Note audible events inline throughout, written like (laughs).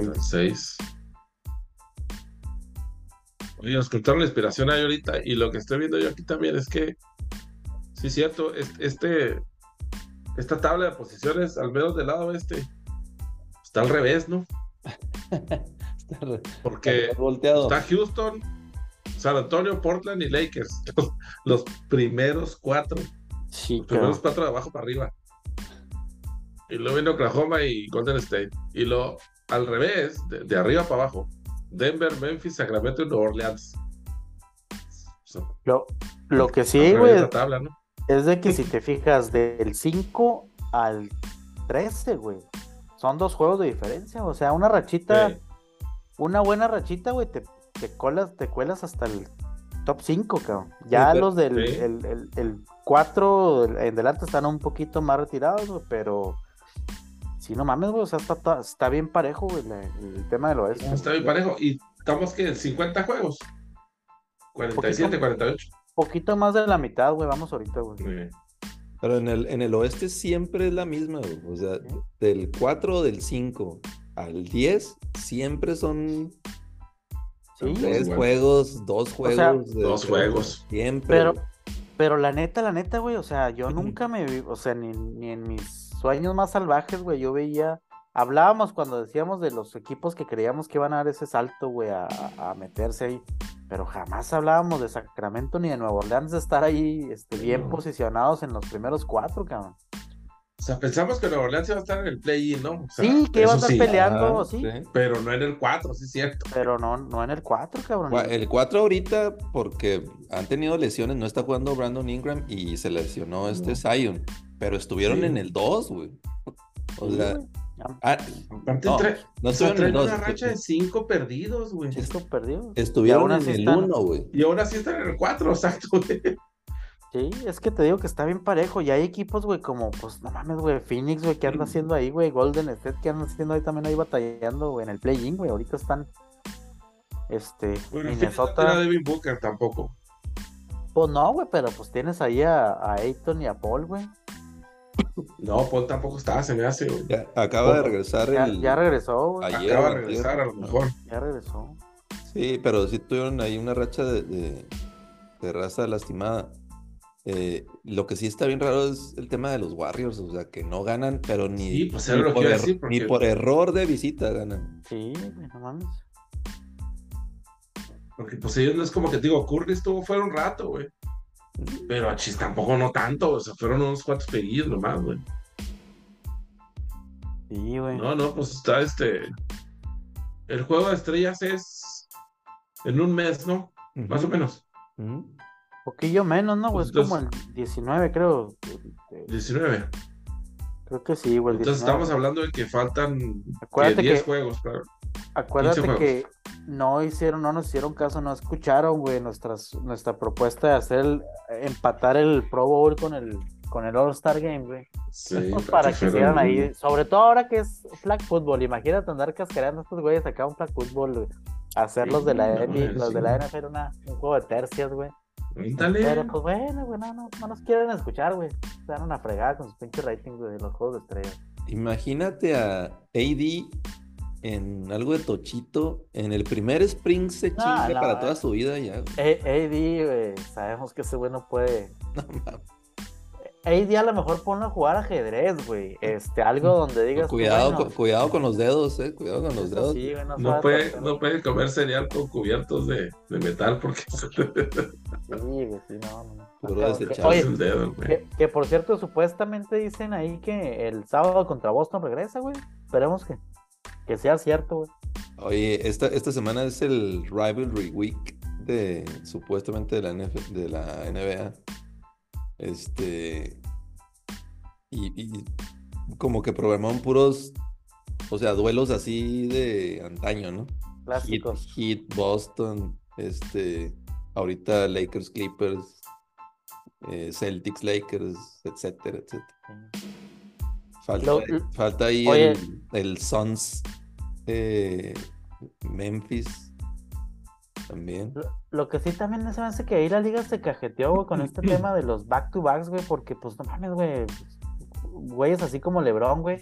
6. Oye, nos contaron la inspiración ahí ahorita y lo que estoy viendo yo aquí también es que, sí, es cierto, este, esta tabla de posiciones, al menos del lado este, está al revés, ¿no? (laughs) Porque está Houston, San Antonio, Portland y Lakers, (laughs) los, primeros cuatro. Sí, los primeros cuatro de abajo para arriba. Y luego viene Oklahoma y Golden State. Y lo al revés, de arriba para abajo. Denver, Memphis, Sacramento y Nueva Orleans. lo, lo que sí, güey, es de que si te fijas del 5 al 13, güey, son dos juegos de diferencia. O sea, una rachita, una buena rachita, güey, te, te, colas, te cuelas hasta el top 5, cabrón. Ya los del el, 4 en delante están un poquito más retirados, güey, pero Sí, no mames, güey, o sea, está, está bien parejo, güey, el, tema de lo es. Está bien parejo, y estamos que en 50 juegos. 47, 48. Poquito más de la mitad, güey, vamos ahorita, güey. Pero en el, en el oeste siempre es la misma, güey. O sea, del 4 del 5 al 10 siempre son tres juegos, dos juegos. dos juegos. Siempre. Pero, pero la neta, la neta, güey, o sea, yo (clears throat) nunca me vi, o sea, ni, ni en mis sueños más salvajes, güey, yo veía, hablábamos cuando decíamos de los equipos que creíamos que iban a dar ese salto, güey, a, meterse ahí, pero jamás hablábamos de Sacramento ni de Nueva Orleans de estar ahí este, bien posicionados en los primeros cuatro, cabrón. O sea, pensamos que Nueva Orleans iba a estar en el play-in, ¿no? sí, que iba a estar peleando, sí. Pero no en el 4, sí es cierto. Pero no, no en el 4, cabrón. El 4 ahorita, porque han tenido lesiones, no está jugando Brandon Ingram y se lesionó este Zion. Pero estuvieron en el 2, güey. O sea. Ah, Aparte, no, no estuvieron una racha de 5 perdidos, güey. 5 perdidos. Estuvieron en el 1, güey. Y ahora sí están en el 4, exacto, güey. Sí, es que te digo que está bien parejo. Y hay equipos, güey, como, pues, no mames, güey, Phoenix, güey, ¿qué anda haciendo ahí, güey? Golden State, ¿qué anda haciendo ahí también ahí batallando, güey, en el play-in, güey? Ahorita están, este, bueno, Minnesota. No Devin Booker tampoco. Pues no, güey, pero pues tienes ahí a, a Ayton y a Paul, güey. No, Paul tampoco estaba, se me hace, güey. acaba de regresar ya, el... ya regresó, güey. acaba de regresar, a lo mejor. Ya regresó. Sí, pero sí tuvieron ahí una racha de, de, raza lastimada. Eh, lo que sí está bien raro es el tema de los Warriors, o sea, que no ganan, pero ni, pues, ni, por, er ni por, error de visita ganan. Sí, no mames. Porque pues ellos no es como que digo, Curry estuvo fuera un rato, güey. Pero a Chis tampoco no tanto, o sea, fueron unos cuantos pedidos nomás, güey. Sí, güey. No, no, pues está este. El juego de estrellas es en un mes, ¿no? Más o menos. Poquillo menos, ¿no? Pues es como el 19, creo. 19. Creo que sí, güey. Entonces estamos hablando de que faltan 10 juegos, claro. Acuérdate que no hicieron, no nos hicieron caso, no escucharon, güey, nuestras, nuestra propuesta de hacer empatar el Pro Bowl con el con el All Star Game, güey. Sí, (laughs) para que hicieran ahí, sobre todo ahora que es flag football, imagínate andar cascareando a estos güeyes acá un flag football, hacerlos de la los de la NFL una, un juego de tercias, güey. Pero pues bueno, güey, no, no, no nos quieren escuchar, güey. Se dan una fregada con sus pinches ratings de los juegos de estrellas. Imagínate a AD en algo de tochito, en el primer spring se chinga para toda su vida ya. AD, sabemos que ese güey no puede. (laughs) AD a lo mejor pone a jugar ajedrez, güey. Este, algo donde digas. Cuidado, con, cuidado con los dedos, eh. Cuidado con los dedos. no, puede, no puede comer cereal con cubiertos de, de metal porque. sí, (laughs) güey, sí, no, no. Oye, dedo, que, que, por cierto, supuestamente dicen ahí que el sábado contra Boston regresa, güey. Esperemos que que sea cierto, güey. Oye, esta, esta semana es el Rivalry Week de supuestamente de la, de la NBA. Este. Y, como que programaron puros, o sea, duelos así de antaño, ¿no? Clásicos. Heat, Boston, este, ahorita Lakers, Clippers, eh, Celtics, Lakers, etcétera, etcétera. Falta, falta ahí el, el Suns eh, Memphis también. Lo, que sí también se me hace que ahí la liga se cajeteó, con este (clears throat) tema de los back to backs, güey, porque pues no mames, güey. Güeyes así como LeBron, güey.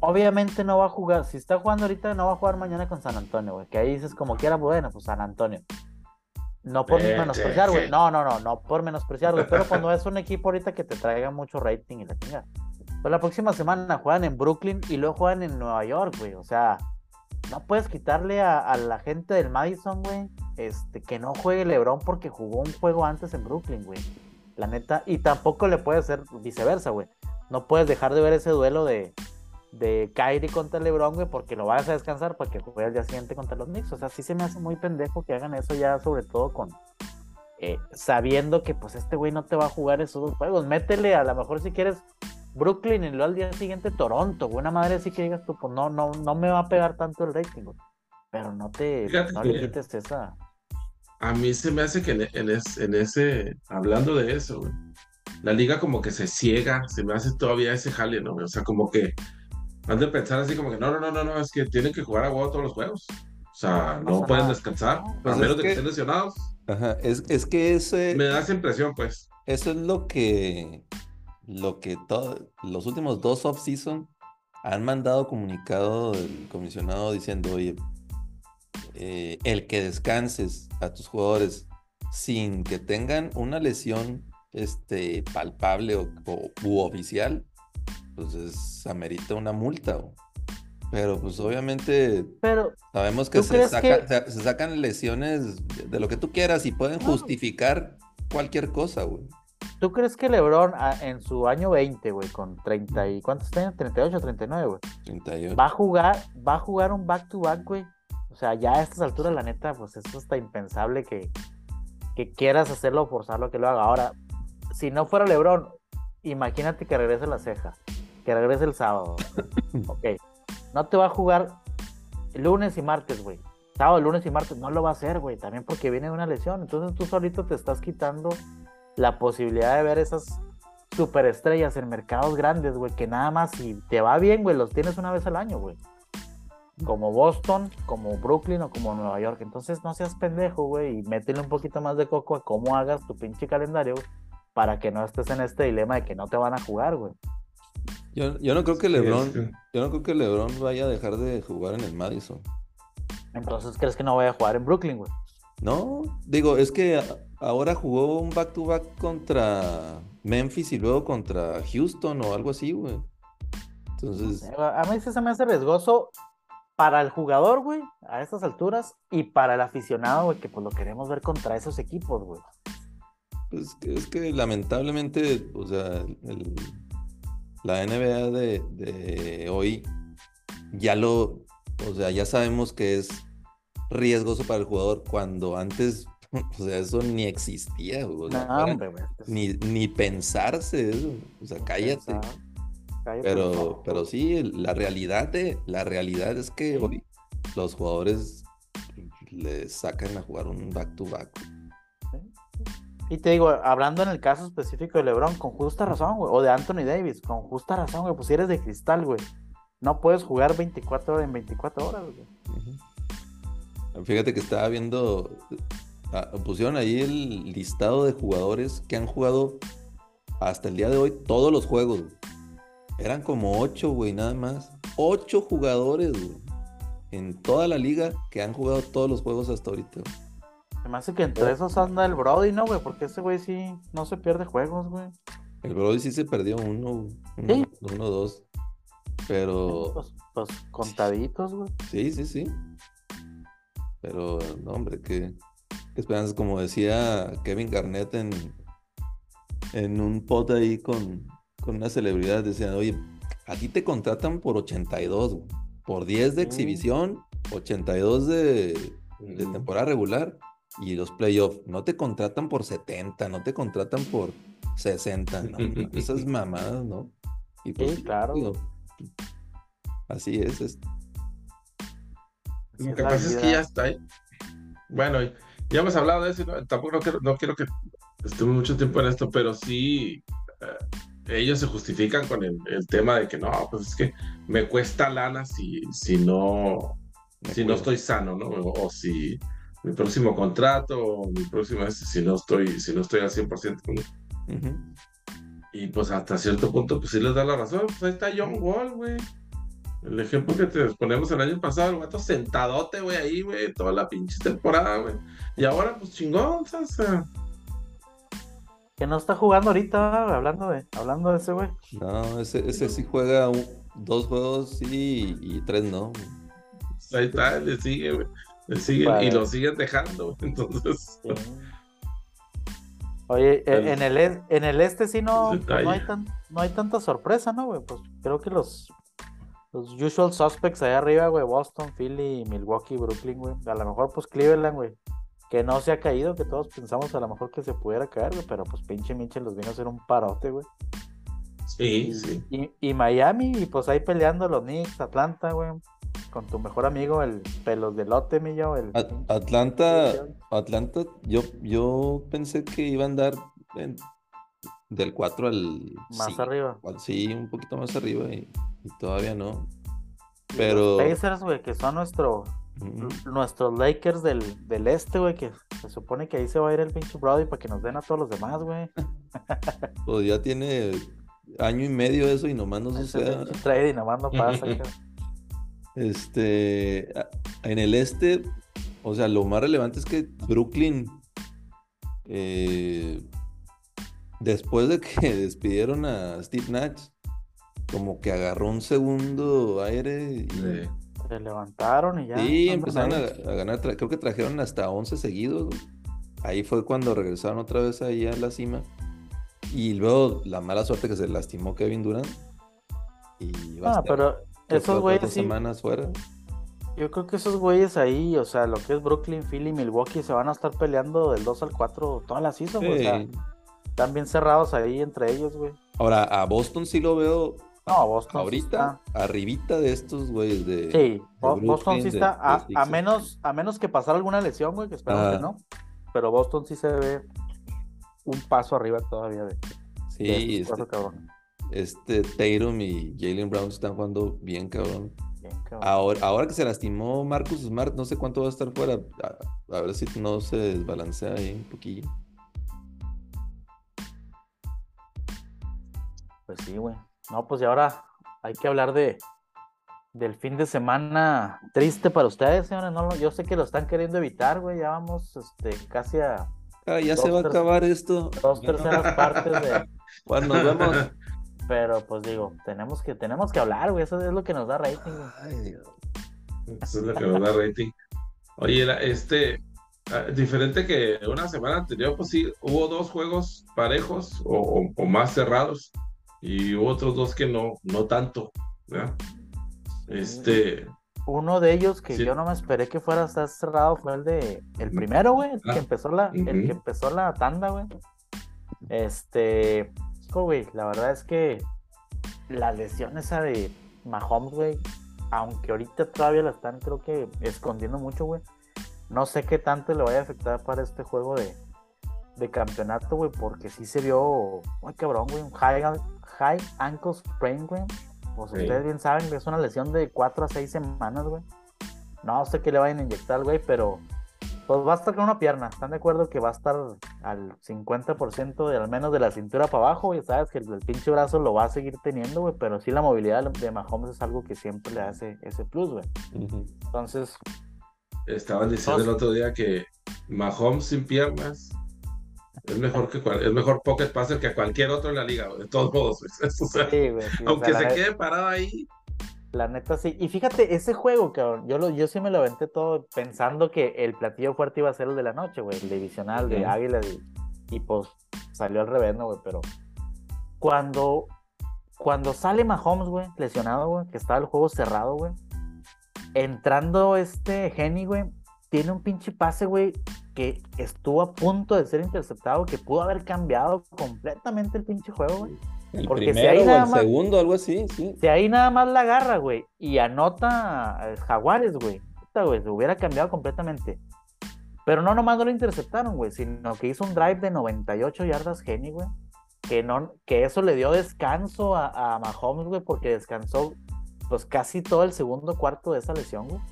obviamente no va a jugar, si está jugando ahorita no va a jugar mañana con San Antonio, güey, que ahí dices como quiera, bueno, pues San Antonio. No por menospreciar, güey. No, no, no, no por menospreciar, güey. Pero cuando es un equipo ahorita que te traiga mucho rating y la chingada. Pues la próxima semana juegan en Brooklyn y luego juegan en Nueva York, güey. O sea, no puedes quitarle a, la gente del Madison, güey, este, que no juegue LeBron porque jugó un juego antes en Brooklyn, güey. La neta. Y tampoco le puede ser viceversa, güey. No puedes dejar de ver ese duelo de, de Kyrie contra LeBron, güey, porque lo vas a descansar para que juegue el día siguiente contra los Knicks. O sea, sí se me hace muy pendejo que hagan eso ya, sobre todo con. Eh, sabiendo que pues este güey no te va a jugar esos dos juegos. Métele, a lo mejor si quieres Brooklyn y luego al día siguiente Toronto, buena madre así que digas tú, pues no, no, no me va a pegar tanto el rating, Pero no te, no le quites esa. A mí se me hace que en, en, ese, hablando de eso, la liga como que se ciega, se me hace todavía ese jale, ¿no? O sea, como que han de pensar así como que no, no, no, no, no, es que tienen que jugar a huevo todos los juegos. O sea, no, pueden descansar, pues a menos de que estén lesionados. Ajá, es, es que ese... Me da esa impresión, pues. Eso es lo que lo que los últimos dos off-season han mandado comunicado del comisionado diciendo, oye, eh, el que descanses a tus jugadores sin que tengan una lesión este, palpable o, u oficial, pues es, amerita una multa. Pero pues obviamente Pero, sabemos que se, se, sacan lesiones de lo que tú quieras y pueden justificar cualquier cosa, güey. ¿Tú crees que LeBron ah, en su año 20, güey, con 30 y ¿cuántos años? 38, 39, güey. 38. Va a jugar, va a jugar un back to back, güey. O sea, ya a estas alturas, la neta, pues esto está impensable que, que quieras hacerlo forzarlo a que lo haga. Ahora, si no fuera LeBron, imagínate que regrese la ceja, que regrese el sábado. (laughs) ok. No te va a jugar lunes y martes, güey. Sábado, lunes y martes, no lo va a hacer, güey. También porque viene una lesión. Entonces tú solito te estás quitando la posibilidad de ver esas superestrellas en mercados grandes, güey, que nada más si te va bien, güey, los tienes una vez al año, güey. Como Boston, como Brooklyn o como Nueva York. Entonces no seas pendejo, güey, y métele un poquito más de coco a cómo hagas tu pinche calendario para que no estés en este dilema de que no te van a jugar, güey. Yo, yo no creo que LeBron, yo no creo que LeBron vaya a dejar de jugar en el Madison. Entonces, ¿crees que no vaya a jugar en Brooklyn, güey? No, digo, es que ahora jugó un back-to-back contra Memphis y luego contra Houston o algo así, güey. Entonces. A mí se me hace riesgoso para el jugador, güey, a estas alturas, y para el aficionado, güey, que pues lo queremos ver contra esos equipos, güey. Pues es que lamentablemente, o sea, la NBA de, de hoy ya lo, o sea, ya sabemos que es riesgoso para el jugador cuando antes, (laughs) o sea, eso ni existía, ni, ni pensarse eso, o sea, cállate. pero, pero sí, la realidad de, la realidad es que hoy los jugadores le sacan a jugar un back to back. Y te digo, hablando en el caso específico de LeBron, con justa razón, güey, o de Anthony Davis, con justa razón, güey, pues si eres de cristal, güey, no puedes jugar 24 horas en 24 horas, güey. Fíjate que estaba viendo, ah, pusieron ahí el listado de jugadores que han jugado hasta el día de hoy todos los juegos. Eran como ocho, güey, nada más. Ocho jugadores, güey. En toda la liga que han jugado todos los juegos hasta ahorita. Me hace que entre esos anda el Brody, ¿no, güey? Porque ese güey sí no se pierde juegos, güey. El Brody sí se perdió uno, uno, uno dos. Pero. Pues, pues contaditos, güey. Sí, sí, sí. Pero, no, hombre, qué, esperanzas. Como decía Kevin Garnett en, en un pot ahí con, con una celebridad, decían, oye, a ti te contratan por 82, por 10 de exhibición, 82 de, de temporada regular y los playoffs. No te contratan por 70, no te contratan por 60, ¿no? Esas (laughs) mamadas, ¿no? Y pues, sí, claro. así es. esto. Lo que pasa es que ya está ahí. Bueno, ya hemos hablado de eso, tampoco no quiero, que estemos mucho tiempo en esto, pero sí eh, ellos se justifican con el, tema de que no, pues es que me cuesta lana si, si no si no estoy sano, ¿no? O, si mi próximo contrato o mi próximo si no estoy si no estoy al 100% con Y pues hasta cierto punto pues sí les da la razón, pues ahí está John Wall, güey. El ejemplo que te ponemos el año pasado, el vato sentadote, güey, ahí, güey, toda la pinche temporada, güey. Y ahora, pues chingón, o sea. Que no está jugando ahorita, hablando de, hablando de ese, güey. No, ese, ese sí juega dos juegos sí y tres no. Ahí está, le sigue, güey. Le siguen y lo siguen dejando, entonces. Oye, e, en el, en el este sí no, pues, no, hay tan, no hay tanta sorpresa, ¿no, güey? Pues creo que los, los usual suspects allá arriba, güey, Boston, Philly, Milwaukee, Brooklyn, güey. A lo mejor, pues Cleveland, güey. Que no se ha caído, que todos pensamos a lo mejor que se pudiera caer, güey, pero pues pinche Mitchell los vino a hacer un parote, güey. Sí, sí. Y, y, Miami, y pues ahí peleando los Knicks, Atlanta, güey con tu mejor amigo, el pelos de lote, mi yo. El... Atlanta, Atlanta, yo, yo pensé que iba a andar del 4 al. Más arriba. sí, un poquito más arriba y, todavía no. Pero. Los Pacers, güey, que son nuestro, nuestros Lakers del, del este, güey, que se supone que ahí se va a ir el pinche Brody para que nos den a todos los demás, güey. (laughs) pues ya tiene año y medio eso y nomás no sucede. Trade y nomás no pasa, (laughs) Este, en el este, o sea, lo más relevante es que Brooklyn, eh, después de que (laughs) despidieron a Steve Nash, como que agarró un segundo aire y... Se levantaron y ya. Sí, empezaron a, ganar, creo que trajeron hasta 11 seguidos. Ahí fue cuando regresaron otra vez ahí a la cima. Y luego la mala suerte que se lastimó Kevin Durant. Y ah, pero esos güeyes. semanas fuera. Yo creo que esos güeyes ahí, o sea, lo que es Brooklyn, Philly, Milwaukee, se van a estar peleando del 2 al 4 todas las season, güey. O sea, están bien cerrados ahí entre ellos, güey. Ahora, a Boston sí lo veo. No, Boston. Ahorita, arribita de estos güeyes de. Sí, Boston sí está. a, menos, a menos que pasara alguna lesión, güey, que esperamos que ah. no. Pero Boston sí se ve un paso arriba todavía de. Sí, este, este Tatum y Jalen Brown están jugando bien cabrón. Ahora, ahora que se lastimó Marcus Smart, no sé cuánto va a estar fuera. A, ver si no se desbalancea ahí un poquillo. Pues sí, güey. No, pues y ahora hay que hablar de del fin de semana triste para ustedes, señores. No, yo sé que lo están queriendo evitar, güey. Ya vamos este, casi a. Ah, ya se va a acabar esto. Dos terceras partes de. (laughs) Bueno, nos vemos. (laughs) Pero pues digo, tenemos que, tenemos que hablar, güey. Eso es lo que nos da rating, Ay, Eso es lo que nos da rating. Oye, este, ah, diferente que una semana anterior, pues sí, hubo dos juegos parejos o, más cerrados y otros dos que no, no tanto, Este. Uno de ellos que yo no me esperé que fuera a estar cerrado fue el de el primero, güey, el que ah, empezó la, el que empezó la tanda, güey. Este, güey. La verdad es que la lesión esa de Mahomes, güey, aunque ahorita todavía la están, creo que, escondiendo mucho, güey. No sé qué tanto le vaya a afectar para este juego de, de campeonato, güey, porque sí se vio, muy cabrón, güey, un high, high ankle sprain, güey. Pues ustedes bien saben que es una lesión de 4 a 6 semanas, güey. No sé qué le vayan a inyectar, güey, pero pues va a estar con una pierna. ¿Están de acuerdo que va a estar al 50% de al menos de la cintura para abajo? Y sabes que el, pinche brazo lo va a seguir teniendo, güey. Pero sí la movilidad de Mahomes es algo que siempre le hace ese plus, güey. Entonces. Estaban diciendo el otro día que Mahomes sin piernas es mejor que es mejor pocket passer que cualquier otro en la liga, de todos modos. (laughs) aunque se quede parado ahí, la neta sí. Y fíjate, ese juego, cabrón, yo, lo, yo sí me lo aventé todo pensando que el platillo fuerte iba a ser el de la noche, güey, el divisional de Águila. y pues salió al revés, ¿no, güey? Pero cuando, cuando sale Mahomes, güey, lesionado, güey, que estaba el juego cerrado, güey, entrando este Genny, güey, tiene un pinche pase, güey, que estuvo a punto de ser interceptado, que pudo haber cambiado completamente el pinche juego, güey. El Porque primero si ahí o el segundo, algo así, sí. Si ahí nada más la agarra, güey, y anota Jaguares, güey, güey, se hubiera cambiado completamente. Pero no nomás no lo interceptaron, güey, sino que hizo un drive de 98 yardas Geni, güey. Que, no, que eso le dio descanso a, a Mahomes, güey, porque descansó pues casi todo el segundo cuarto de esa lesión, güey.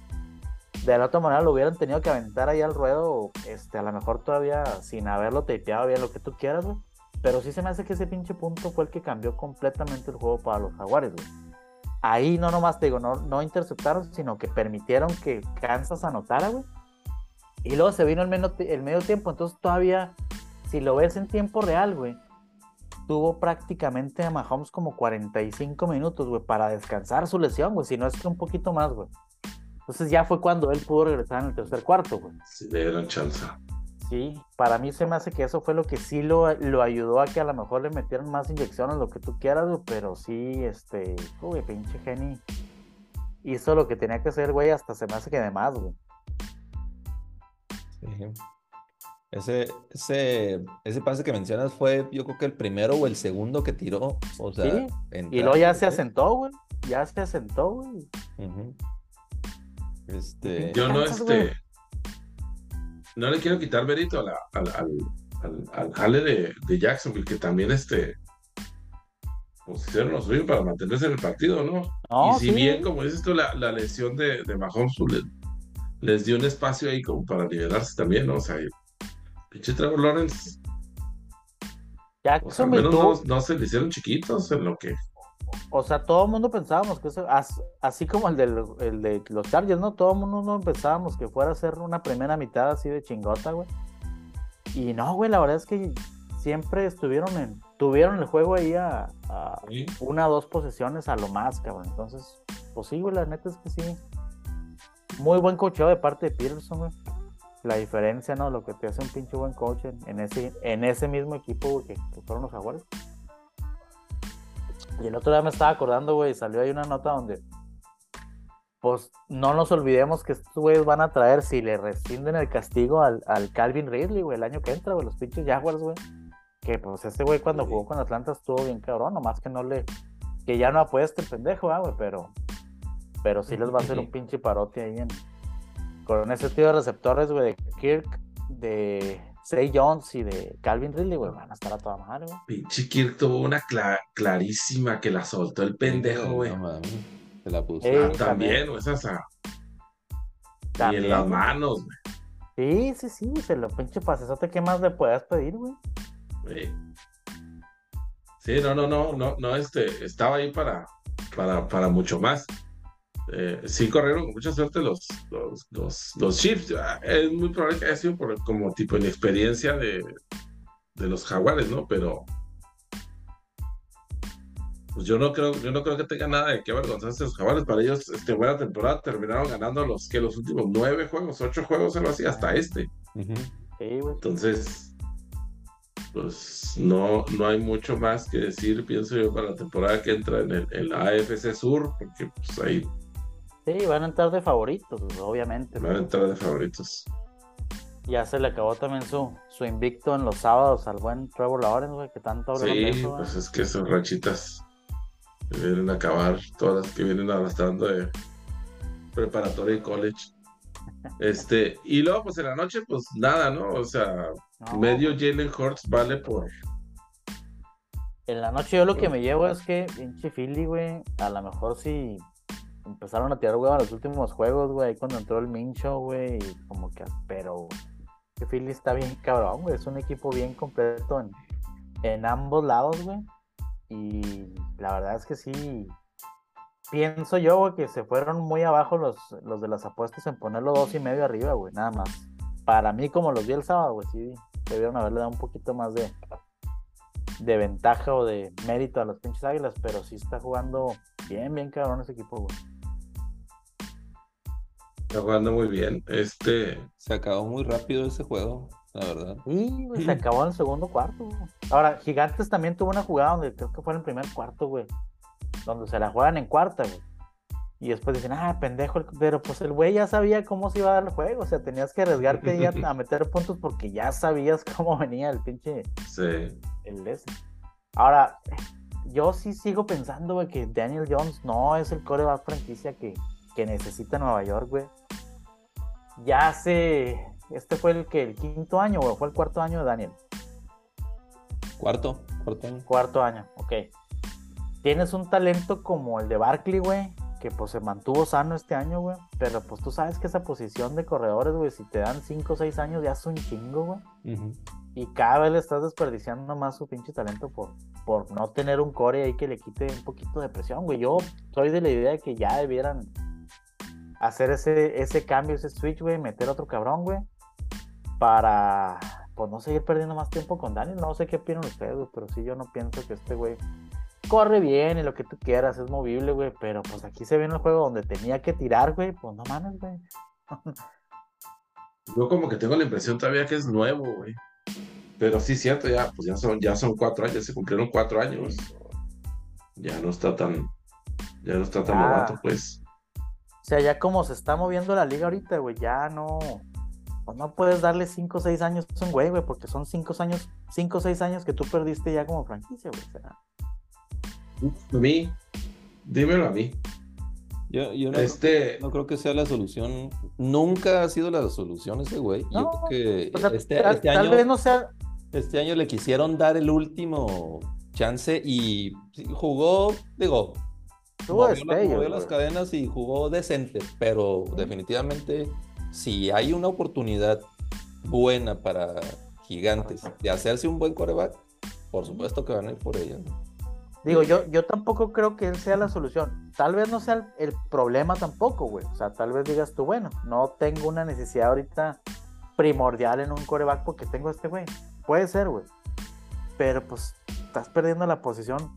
De la otra manera lo hubieran tenido que aventar ahí al ruedo, este, a lo mejor todavía sin haberlo tapeado bien, lo que tú quieras, güey pero sí se me hace que ese pinche punto fue el que cambió completamente el juego para los Jaguares, güey. ahí no nomás te digo, no, no interceptaron, sino que permitieron que Kansas anotara, güey. Y luego se vino el medio, el medio tiempo, entonces todavía, si lo ves en tiempo real, güey, tuvo prácticamente a Mahomes como 45 minutos, güey, para descansar su lesión, güey, si no es que un poquito más, güey. Entonces ya fue cuando él pudo regresar en el tercer cuarto, güey. Sí, le dieron chance. Sí, para mí se me hace que eso fue lo que sí lo, lo ayudó a que a lo mejor le metieran más inyecciones, lo que tú quieras, güey, pero sí, este, güey, pinche Jenny hizo lo que tenía que hacer, güey, hasta se me hace que de más, güey. Sí. Ese, ese, ese pase que mencionas fue, yo creo que el primero o el segundo que tiró. O sea, sí. y luego ya se asentó, güey. Ya se asentó, güey. Este. Yo no, este no le quiero quitar mérito al, al, jale de, de, Jacksonville, que también este, pues hicieron lo suyo para mantenerse en el partido, ¿no? y si bien, como dices tú, la, lesión de, de Mahomes pues, les, dio un espacio ahí como para liberarse también, ¿no? O sea, pinche Trevor Lawrence. Jacksonville. Pues, al menos no, no, se le hicieron chiquitos en lo que o sea, todo el mundo pensábamos que eso, así como el, de los Chargers, ¿no? Todo el mundo pensábamos que fuera a ser una primera mitad así de chingota, güey. Y no, güey, la verdad es que siempre estuvieron en, tuvieron el juego ahí a, una o dos posesiones a lo más, cabrón. Entonces, pues sí, güey, la neta es que sí. Muy buen cocheo de parte de Peterson, güey. La diferencia, ¿no? Lo que te hace un pinche buen coach en, ese, en ese mismo equipo, que, que fueron los jaguares. Y el otro día me estaba acordando, güey, salió ahí una nota donde, pues no nos olvidemos que estos güeyes van a traer, si le rescinden el castigo al, Calvin Ridley, güey, el año que entra, güey, los pinches Jaguars, güey. Que pues este güey cuando jugó con Atlanta estuvo bien cabrón, nomás que no le, que ya no apuesta el pendejo, güey, pero, pero sí les va a hacer un (laughs) pinche parote ahí en, con ese tío de receptores, güey, de Kirk, de Say Jones y de Calvin Ridley, güey, van a estar a toda madre, güey. Pinche Kirk tuvo una clarísima que la soltó el pendejo, güey. se la puso. ah, también, güey, esa. Y en las manos, güey. Sí, sí, sí, se lo pinche pasesote, ¿qué más le puedas pedir, güey? Sí, no, no, no, no, no, este, estaba ahí para, para, para mucho más. Eh, sí corrieron con mucha suerte los, los, los, Chiefs. Ah, es muy probable que haya sido por, como tipo inexperiencia de, de los jaguares, ¿no? Pero pues yo no creo, yo no creo que tenga nada de qué avergonzarse los jaguares. Para ellos, este buena temporada terminaron ganando los que los últimos nueve juegos, ocho juegos, algo así, hasta este. Entonces, pues no, no hay mucho más que decir, pienso yo, para la temporada que entra en, el, en la AFC Sur, porque pues ahí Sí, van a entrar de favoritos, obviamente. Van a entrar de favoritos. Ya se le acabó también su, su invicto en los sábados al buen Trevor Lawrence, güey, que tanto Sí, pues es que son rachitas vienen a acabar, todas las que vienen arrastrando de preparatoria y college. (laughs) Este, y luego, pues en la noche, pues nada, ¿no? O sea, medio Jalen Hurts vale por. En la noche yo lo que me llevo es que pinche Philly, güey, a lo mejor sí empezaron a tirar huevo en los últimos juegos, güey, cuando entró el Mincho, güey, como que, pero que Philly está bien cabrón, güey, es un equipo bien completo en, en ambos lados, güey, y la verdad es que sí, pienso yo, güey, que se fueron muy abajo los, los de las apuestas en ponerlo dos y medio arriba, güey, nada más. Para mí, como los vi el sábado, güey, sí, debieron haberle dado un poquito más de, de ventaja o de mérito a los pinches águilas, pero sí está jugando bien, bien cabrón ese equipo, güey. Está jugando muy bien. Este. Se acabó muy rápido ese juego, la verdad. Sí, güey, se acabó en el segundo cuarto. Ahora, Gigantes también tuvo una jugada donde creo que fue en el primer cuarto, güey. Donde se la juegan en cuarta, güey. Y después dicen, ah, pendejo, pero pues el güey ya sabía cómo se iba a dar el juego. O sea, tenías que arriesgarte ya (laughs) a meter puntos porque ya sabías cómo venía el pinche. Sí. El ese. Ahora, yo sí sigo pensando, güey, que Daniel Jones no es el coreback franquicia que, que necesita Nueva York, güey. Ya hace. Este fue el que el quinto año, o fue el cuarto año de Daniel. Cuarto, cuarto año. Cuarto año, ok. Tienes un talento como el de Barkley, güey, que pues se mantuvo sano este año, güey. Pero pues tú sabes que esa posición de corredores, güey, si te dan 5 o 6 años ya es un chingo, güey. Y cada vez le estás desperdiciando más su pinche talento por, por no tener un core ahí que le quite un poquito de presión, güey. Yo soy de la idea de que ya debieran hacer ese, ese cambio, ese switch, güey, meter otro cabrón, güey. Para, pues no seguir perdiendo más tiempo con Daniel. No sé qué opinan ustedes, güey, pero sí yo no pienso que este güey corre bien y lo que tú quieras, es movible, güey, pero pues aquí se ve en el juego donde tenía que tirar, güey, pues no mames, güey. (laughs) Yo como que tengo la impresión todavía que es nuevo, güey. Pero sí, cierto, ya, pues ya son, ya son cuatro años, se cumplieron cuatro años. Ya no está tan, ya no está tan novato, pues. O sea, ya como se está moviendo la liga ahorita, güey, ya no, pues no puedes darle cinco o seis años a un güey, güey, porque son cinco años, cinco o seis años que tú perdiste ya como franquicia, güey. O sea, a mí, dímelo a mí. Yo, yo no, este... creo, no, creo, que sea la solución. Nunca ha sido la solución ese güey. yo creo que este, este año, vez no sea... este año le quisieron dar el último chance y jugó, digo, movió, las cadenas y jugó decente, pero definitivamente si hay una oportunidad buena para gigantes de hacerse un buen coreback, por supuesto que van a ir por ella. Digo, yo, yo tampoco creo que él sea la solución. Tal vez no sea el, problema tampoco, güey. O sea, tal vez digas tú, bueno, no tengo una necesidad ahorita primordial en un coreback porque tengo a este güey. Puede ser, güey. Pero pues estás perdiendo la posición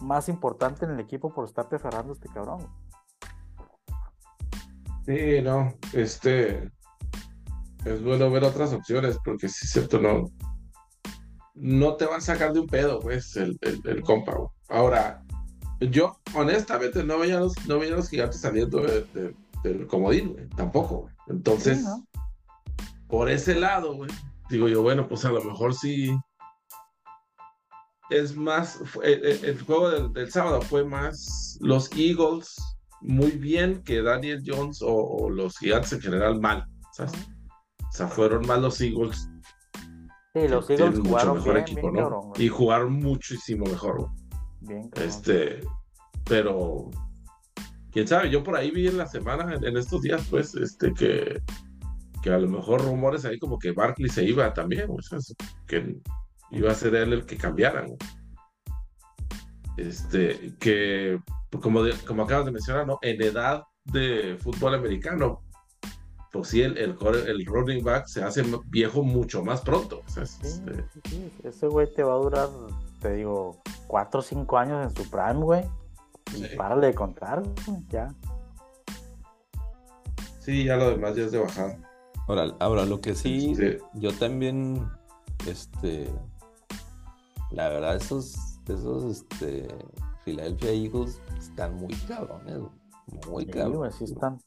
más importante en el equipo por estarte aferrando a este cabrón. Sí, no, este es bueno ver otras opciones porque sí es cierto, no, no te van a sacar de un pedo, pues, el, el, compa, Ahora, yo honestamente no veía los, no veía los gigantes saliendo del comodín, güey, tampoco, güey. Entonces, por ese lado, güey, digo yo, bueno, pues a lo mejor sí es más, el, juego del, sábado fue más los Eagles muy bien que Daniel Jones o, los gigantes en general mal, ¿sabes? O sea, fueron más los Eagles Sí, los Eagles jugaron mejor equipo, ¿no? y jugaron muchísimo mejor. Bien, este, pero quién sabe, yo por ahí vi en la semana, en, estos días, pues, este, que, que a lo mejor rumores ahí como que Barkley se iba también, o sea, que iba a ser él el que cambiaran. Este, que como, como acabas de mencionar, ¿no? En edad de fútbol americano, pues sí, el, el, el, running back se hace viejo mucho más pronto. Este, ese güey te va a durar, te digo, cuatro o cinco años en su prime, güey. Y párale de contar, ya. Sí, ya lo demás ya es de bajada. Ahora, ahora lo que sí, yo también, este, la verdad, esos, esos, este, Philadelphia Eagles están muy cabrones, muy cabrones. Sí, están.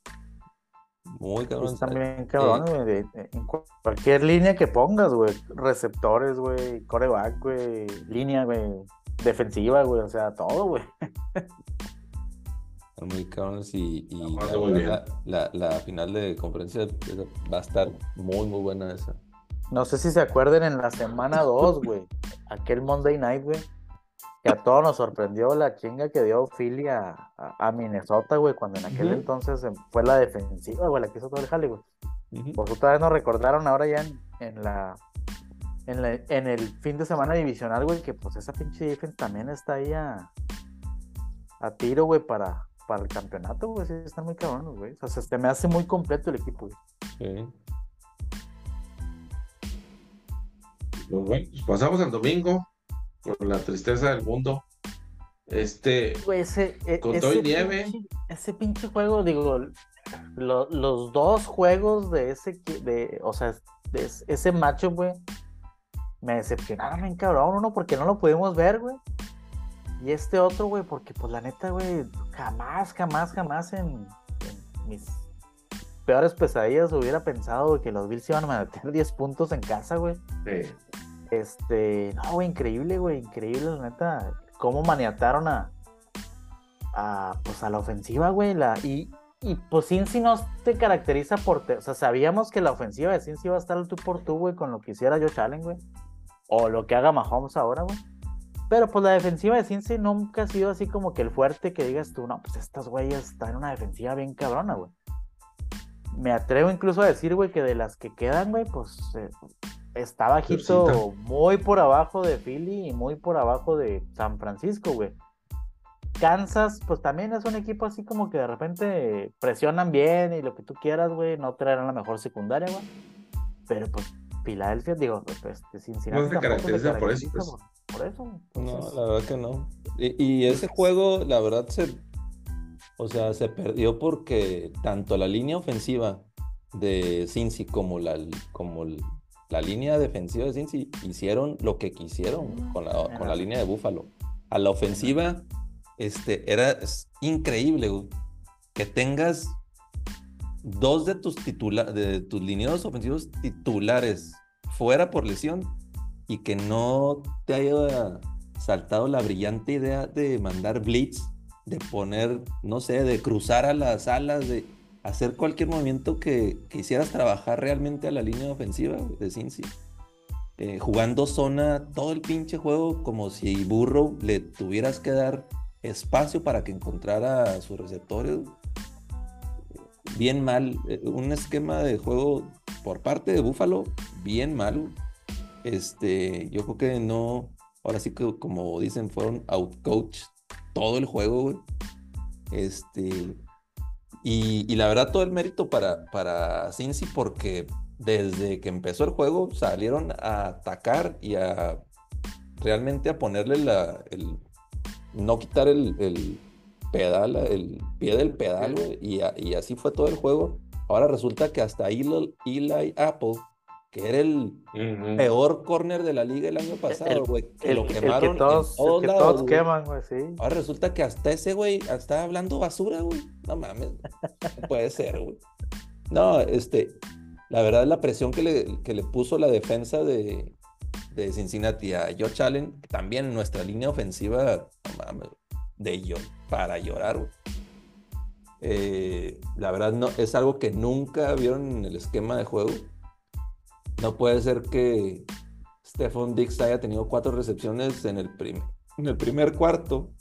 Muy cabrón. también cabrón, güey. En cualquier línea que pongas, güey. Receptores, güey. Coreback, güey. Línea, güey. Defensiva, güey. O sea, todo, güey. Muy cabrones y, la, la, final de conferencia va a estar muy, muy buena esa. No sé si se acuerden en la semana 2, güey. Aquel Monday Night, güey que a todos nos sorprendió la chinga que dio Philly a, a, Minnesota, güey, cuando en aquel entonces fue la defensiva, güey, la que hizo todo el jale, güey. Por otra vez nos recordaron ahora ya en, en la, en, en, el fin de semana divisional, güey, que pues esa pinche defensa también está ahí a, a tiro, güey, para, para el campeonato, güey, sí, están muy cabrones, güey. O sea, se me hace muy completo el equipo, güey. Sí. Pues bueno, pues pasamos al domingo por la tristeza del mundo. Este, ese, e, con todo nieve. ese pinche juego, digo, los dos juegos de ese, de, o sea, de ese macho, güey, me decepcionaron bien cabrón. Uno porque no lo pudimos ver, güey. Y este otro, güey, porque pues la neta, güey, jamás, jamás, jamás en, mis peores pesadillas hubiera pensado que los Bills iban a meter (laughs) 10 puntos en casa, güey. Sí. Este, no, güey, increíble, güey, increíble, la neta. Cómo maniataron a, a, pues a la ofensiva, güey. La, y, y pues Cincy no te caracteriza por, o sea, sabíamos que la ofensiva de Cincy iba a estar tú por tú, güey, con lo que hiciera Josh Allen, güey. O lo que haga Mahomes ahora, güey. Pero pues la defensiva de Cincy nunca ha sido así como que el fuerte que digas tú, no, pues estas güeyes están en una defensiva bien cabrona, güey. Me atrevo incluso a decir, güey, que de las que quedan, güey, pues eh, está bajito, muy por abajo de Philly y muy por abajo de San Francisco, güey. Kansas, pues también es un equipo así como que de repente presionan bien y lo que tú quieras, güey, no traerán la mejor secundaria, güey. Pero pues Filadelfia, digo, este, Cincinnati. No se caracteriza, por eso. Pues. Por, eso. No, la verdad que no. Y, ese juego, la verdad, se. O sea, se perdió porque tanto la línea ofensiva de Cincy como la, como la línea defensiva de Cincy hicieron lo que quisieron con la, con la línea de Búfalo. A la ofensiva este, era increíble, que tengas dos de tus, titula de tus lineados ofensivos titulares fuera por lesión y que no te haya saltado la brillante idea de mandar blitz, de poner, no sé, de cruzar a las alas, de hacer cualquier movimiento que, quisieras trabajar realmente a la línea ofensiva de Cincy. Eh, jugando zona todo el pinche juego como si Burro le tuvieras que dar espacio para que encontrara sus receptores. Bien mal, eh, un esquema de juego por parte de Buffalo, bien mal. Este, yo creo que no, ahora sí que como dicen, fueron outcoach todo el juego, Este, y, la verdad, todo el mérito para, para Cincy, porque desde que empezó el juego salieron a atacar y a realmente a ponerle la, el, no quitar el, pedal, el pie del pedal, y, así fue todo el juego. Ahora resulta que hasta Eli, Eli Apple, que era el peor corner de la liga el año pasado, güey, que lo quemaron todos, todos, queman, güey, sí. Ahora resulta que hasta ese güey está hablando basura, güey. No mames, no puede ser, güey. No, este, la verdad la presión que le, que le puso la defensa de, de Cincinnati a Josh Allen, también nuestra línea ofensiva, de ellos para llorar. Eh, la verdad no, es algo que nunca vieron en el esquema de juego. No puede ser que Stephon Dix haya tenido cuatro recepciones en el, en el primer cuarto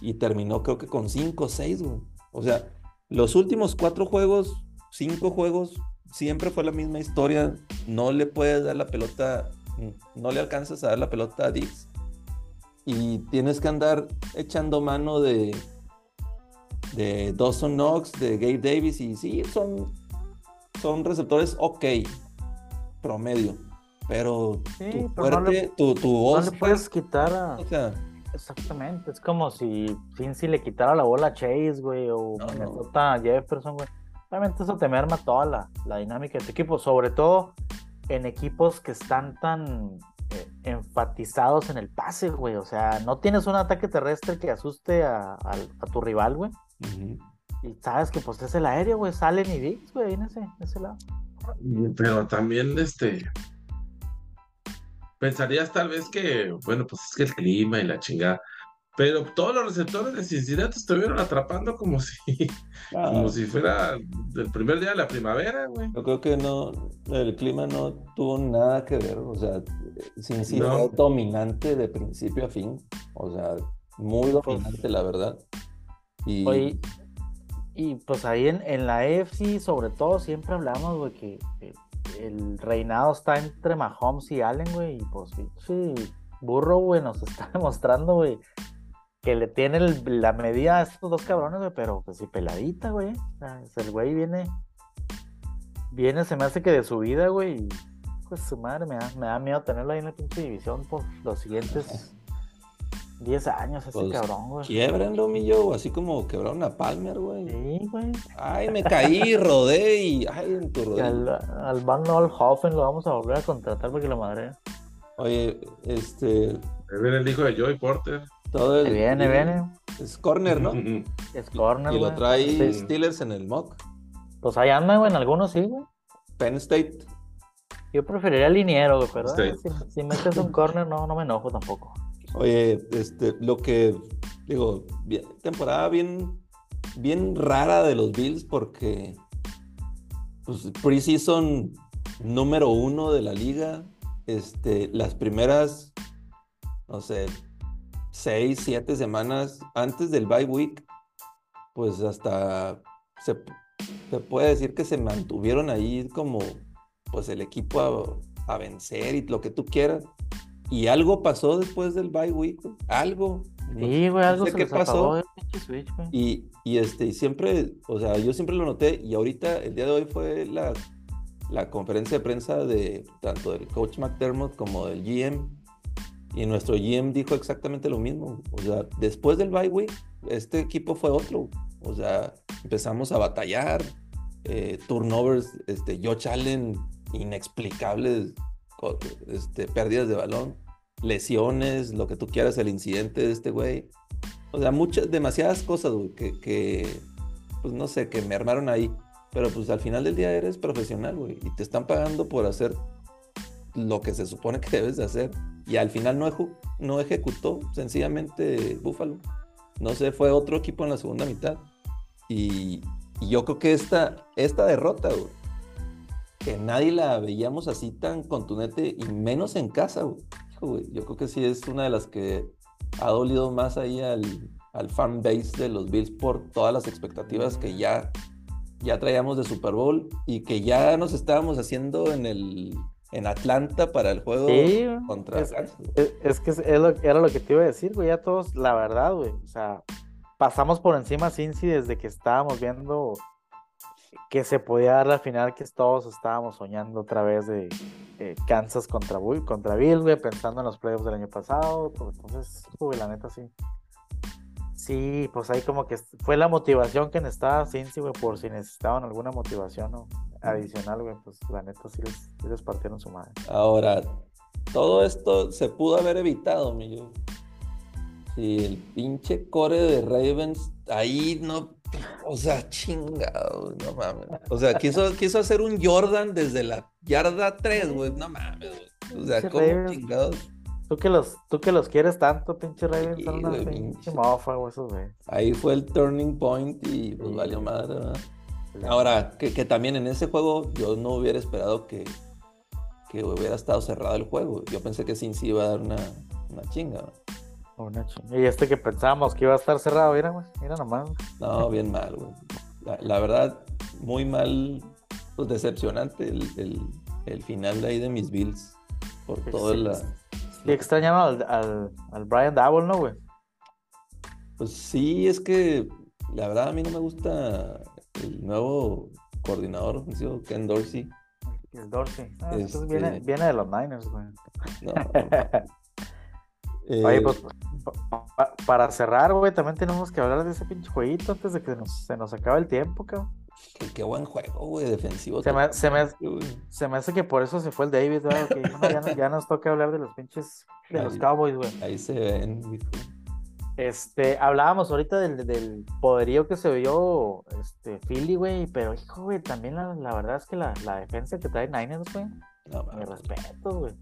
y terminó creo que con cinco o seis, O sea, los últimos cuatro juegos, cinco juegos, siempre fue la misma historia. No le puedes dar la pelota no le alcanzas a dar la pelota a Dix y tienes que andar echando mano de, de Dawson Knox, de Gabe Davis, y sí, son, son receptores ok, promedio, pero tu fuerte, tu, tu voz. No le puedes quitar a. Exactamente, es como si Cincy le quitara la bola a Chase, güey, o Minnesota a Jefferson, güey. Realmente eso te merma toda la, la dinámica de tu equipo, sobre todo en equipos que están tan eh, enfatizados en el pase, güey. O sea, no tienes un ataque terrestre que asuste a, tu rival, güey. Y sabes que pues es el aéreo, güey. Salen y Dix, güey, en ese, ese lado. Pero también, este. Pensarías tal vez que, bueno, pues es que el clima y la chingada. Pero todos los receptores de Cincinnati estuvieron atrapando como si, como si fuera el primer día de la primavera, güey. Yo creo que no, el clima no tuvo nada que ver, o sea, Cincinnati fue dominante de principio a fin, o sea, muy pues dominante, la verdad. Y, y pues ahí en, en la EFC, sobre todo, siempre hablamos, güey, que, el reinado está entre Mahomes y Allen, güey, y pues sí, burro, güey, nos (laughs) está demostrando, güey, que le tiene la medida a estos dos cabrones, güey, pero pues sí, peladita, güey. el güey viene, viene, se me hace que de su vida, güey. Pues su madre, me da, me da miedo tenerlo ahí en la pinche división por los siguientes 10 años, ese pues, cabrón, güey. Quiebrenlo, mi yo, así como quebraron a Palmer, güey. Sí, güey. Ay, me caí, (laughs) rodé y. Ay, en tu rodilla. Al, al Van Hoffen lo vamos a volver a contratar porque lo madre. Oye, este. Viene el hijo de Joey Porter. Todo el, viene, viene. Es corner, ¿no? (laughs) Es corner. Y lo trae Steelers en el mock. Pues ahí anda, güey, en algunos sí, güey. Penn State. Yo preferiría liniero, güey, pero eh, si, metes un corner no, no me enojo tampoco. Oye, este, lo que digo, temporada bien, bien rara de los Bills porque pues preseason número uno de la liga. Este, las primeras, no sé, seis, siete semanas antes del bye week, pues hasta se, puede decir que se mantuvieron ahí como pues el equipo a, vencer y lo que tú quieras. Y algo pasó después del bye week, algo. Sí, güey, algo qué pasó. y, y, este, y siempre, o sea, yo siempre lo noté y ahorita, el día de hoy fue la, la conferencia de prensa de tanto del coach McDermott como del GM y nuestro GM dijo exactamente lo mismo. O sea, después del bye week, este equipo fue otro. O sea, empezamos a batallar, eh, turnovers, este, Josh Allen, inexplicables, este, pérdidas de balón, lesiones, lo que tú quieras, el incidente de este güey. O sea, muchas, demasiadas cosas, güey, que, que, pues no sé, que me armaron ahí. Pero pues al final del día eres profesional, güey, y te están pagando por hacer lo que se supone que (laughs) debes de hacer. Y al final no, no ejecutó sencillamente Buffalo. No sé, fue otro equipo en la segunda mitad. Y, yo creo que esta, esta derrota, que nadie la veíamos así tan contundente y menos en casa, yo creo que sí es una de las que ha dolido más ahí al, al fan base de los Bills por todas las expectativas que ya, ya traíamos de Super Bowl y que ya nos estábamos haciendo en el en Atlanta para el juego contra es, es, que era lo que te iba a decir, güey. Ya todos, la verdad, güey. O sea, pasamos por encima a Cincy desde que estábamos viendo que se podía dar la final que todos estábamos soñando otra vez de Kansas contra, contra Bill, güey, pensando en los playoffs del año pasado. Pues, entonces, la neta sí. Sí, pues ahí como que fue la motivación que necesitaba Cincy, güey, por si necesitaban alguna motivación, adicional, güey, pues la neta sí les, partieron su madre. Ahora, todo esto se pudo haber evitado, mi Si el pinche core de Ravens ahí no. O sea, chingado, no mames. O sea, quiso, quiso hacer un Jordan desde la yarda 3, güey. No mames, O sea, como chingados. Tú que, los, tú que los quieres tanto, pinche Ravens, son una pinche mofa, güey, esos, güey. Ahí fue el turning point y pues valió madre, ¿verdad? Ahora, que, también en ese juego yo no hubiera esperado que, que hubiera estado cerrado el juego. Yo pensé que Sin iba a dar una, una chinga. Una. Y este que pensábamos que iba a estar cerrado, mira, güey. Mira nomás. No, bien mal, güey. La, verdad, muy mal, pues decepcionante el, el, final de ahí de mis Bills. Por todo la. Sí, extrañaron al, al, al Brian Double, ¿no, güey? Pues sí, es que la verdad a mí no me gusta el nuevo coordinador ofensivo, Ken Dorsey. El Dorsey. Ah, este... viene, viene, de los Niners, güey. No, (laughs) Oye, pues para cerrar, güey, también tenemos que hablar de ese pinche jueguito antes de que se nos acabe el tiempo, cabrón. Qué, buen juego, güey, defensivo. Se me, se, me, se me, hace que por eso se fue el David, güey. ya, ya, nos toca hablar de los pinches, de los Cowboys, güey. Ahí se ven, este, hablábamos ahorita del, poderío que se vio este, Philly, güey, pero hijo, güey, también la, verdad es que la, defensa que trae Niners, güey, no, mi respeto, güey.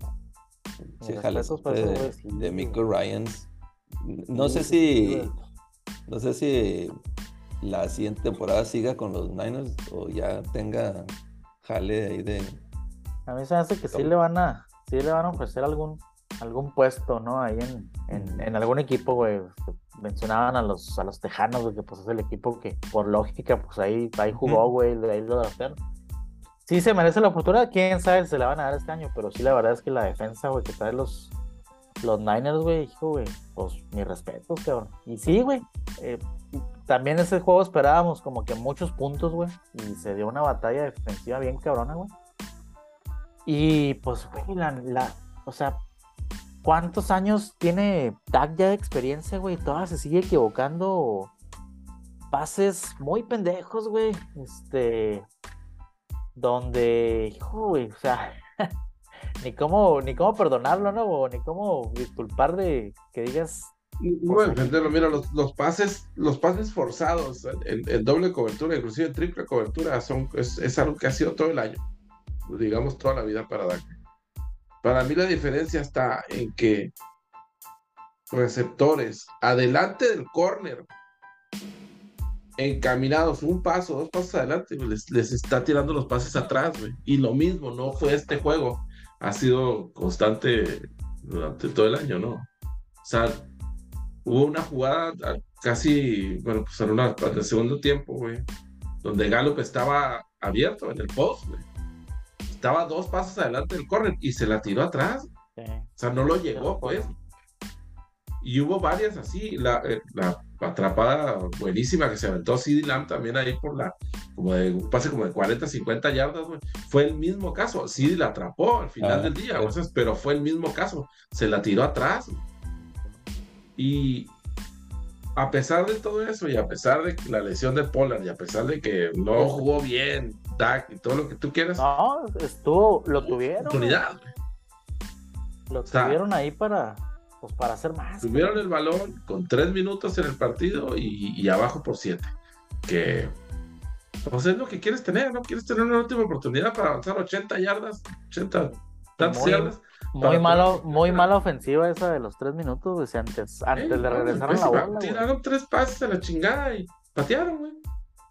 Sí, de, de Michael Ryans. No sé si, no sé si la siguiente temporada siga con los Niners o ya tenga jale ahí de. A mí se me hace que sí le van a, sí le van a ofrecer algún, algún puesto, ¿no? Ahí en, en, algún equipo, güey. Mencionaban a los, a los Tejanos, güey, que pues es el equipo que por lógica, pues ahí, ahí jugó, güey, ahí lo draftearon. Sí se merece la oportunidad, quién sabe si se la van a dar este año, pero sí la verdad es que la defensa, güey, que trae los, los Niners, güey, hijo, güey, pues mi respeto, cabrón. Y sí, güey, eh, también ese juego esperábamos como que muchos puntos, güey, y se dio una batalla defensiva bien cabrona, güey. Y pues, güey, la, o sea, ¿Cuántos años tiene Dak ya de experiencia, güey? Todavía se sigue equivocando pases muy pendejos, güey. Este. Donde, hijo, güey, o sea, ni cómo, ni cómo perdonarlo, ¿no? ni cómo disculpar de que digas. Bueno, mira, los, pases, los pases forzados, en, doble cobertura, inclusive en triple cobertura, son, es, es, algo que ha sido todo el año, digamos toda la vida para Dak. Para mí la diferencia está en que receptores adelante del corner, encaminados un paso, dos pasos adelante, les, está tirando los pases atrás, Y lo mismo, no fue este juego, ha sido constante durante todo el año, ¿no? O sea, hubo una jugada casi, bueno, pues en una, el segundo tiempo, güey, donde Gallup estaba abierto en el post, güey. Estaba dos pasos adelante del corner y se la tiró atrás. O sea, no lo llegó, pues. Y hubo varias así. La, eh, la atrapada buenísima que se aventó CD Lamb también ahí por la, como de un pase como de 40, 50 yardas, güey. Fue el mismo caso. CD la atrapó al final ah, del día, pero fue el mismo caso. Se la tiró atrás. Y a pesar de todo eso y a pesar de la lesión de Pollard y a pesar de que no jugó bien Dak y todo lo que tú quieras. No, estuvo, lo tuvieron. Oportunidad. Lo tuvieron ahí para, pues para hacer más. Tuvieron el balón con tres minutos en el partido y, abajo por siete. Que pues es lo que quieres tener, ¿no? Quieres tener una última oportunidad para avanzar 80 yardas, 80 tantas yardas. Muy malo, muy mala ofensiva esa de los tres minutos, antes, antes de regresar a la bola. Tiraron tres pases a la chingada y patearon, güey.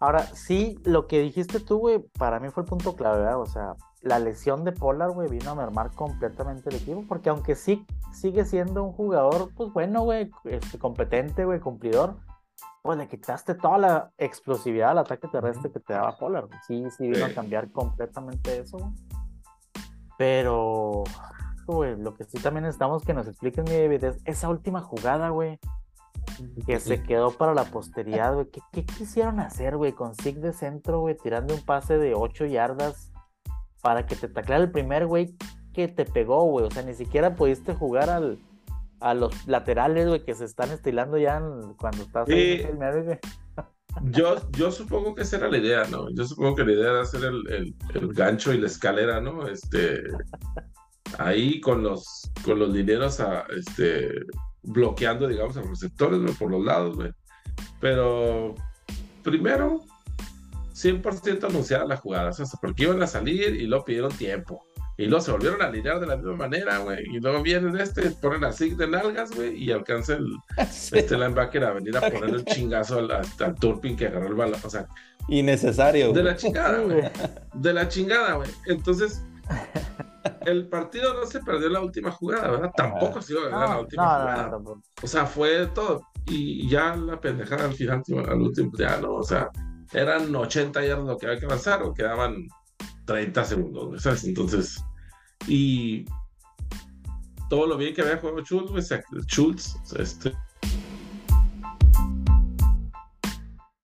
Ahora, sí, lo que dijiste tú, güey, para mí fue el punto clave, ¿verdad? O sea, la lesión de Pollard, güey, vino a mermar completamente el equipo, porque aunque sí sigue siendo un jugador, pues bueno, güey, este, competente, güey, cumplidor, pues le quitaste toda la explosividad al ataque terrestre que te daba Pollard. Sí, sí vino a cambiar completamente eso. Pero, güey, lo que sí también necesitamos que nos expliquen, mi David, es esa última jugada, güey, que (laughs) se quedó para la posteridad, güey. ¿Qué, quisieron hacer, güey, con Sig de centro, güey, tirando un pase de 8 yardas para que te tacleara el primer, güey, que te pegó, güey? O sea, ni siquiera pudiste jugar al, a los laterales, güey, que se están estilando ya cuando estás ahí en el güey. (laughs) Yo, yo supongo que esa era la idea, ¿no? Yo supongo que la idea era hacer el, el, gancho y la escalera, ¿no? Este, ahí con los, con los dineros a, este, bloqueando, digamos, a los receptores, por los lados, güey. Pero primero, 100% anunciada la jugada, o sea, porque iban a salir y luego pidieron tiempo. Y luego se volvieron a alinear de la misma manera, güey. Y luego vienen este, ponen así de nalgas, güey, y alcanza el (laughs) este linebacker a venir a poner el chingazo al, al Turpin que agarró el balón. O sea, innecesario. De la chingada, güey. (laughs) De la chingada, güey. Entonces, el partido no se perdió la última jugada, ¿verdad? Tampoco se iba a ganar la última jugada. o sea, fue todo. Y ya la pendejada al final, al último, ya no, o sea, eran 80 yardas lo que había que avanzar o quedaban 30 segundos, ¿sabes? Entonces, y todo lo bien que había jugado Schultz, Schultz este,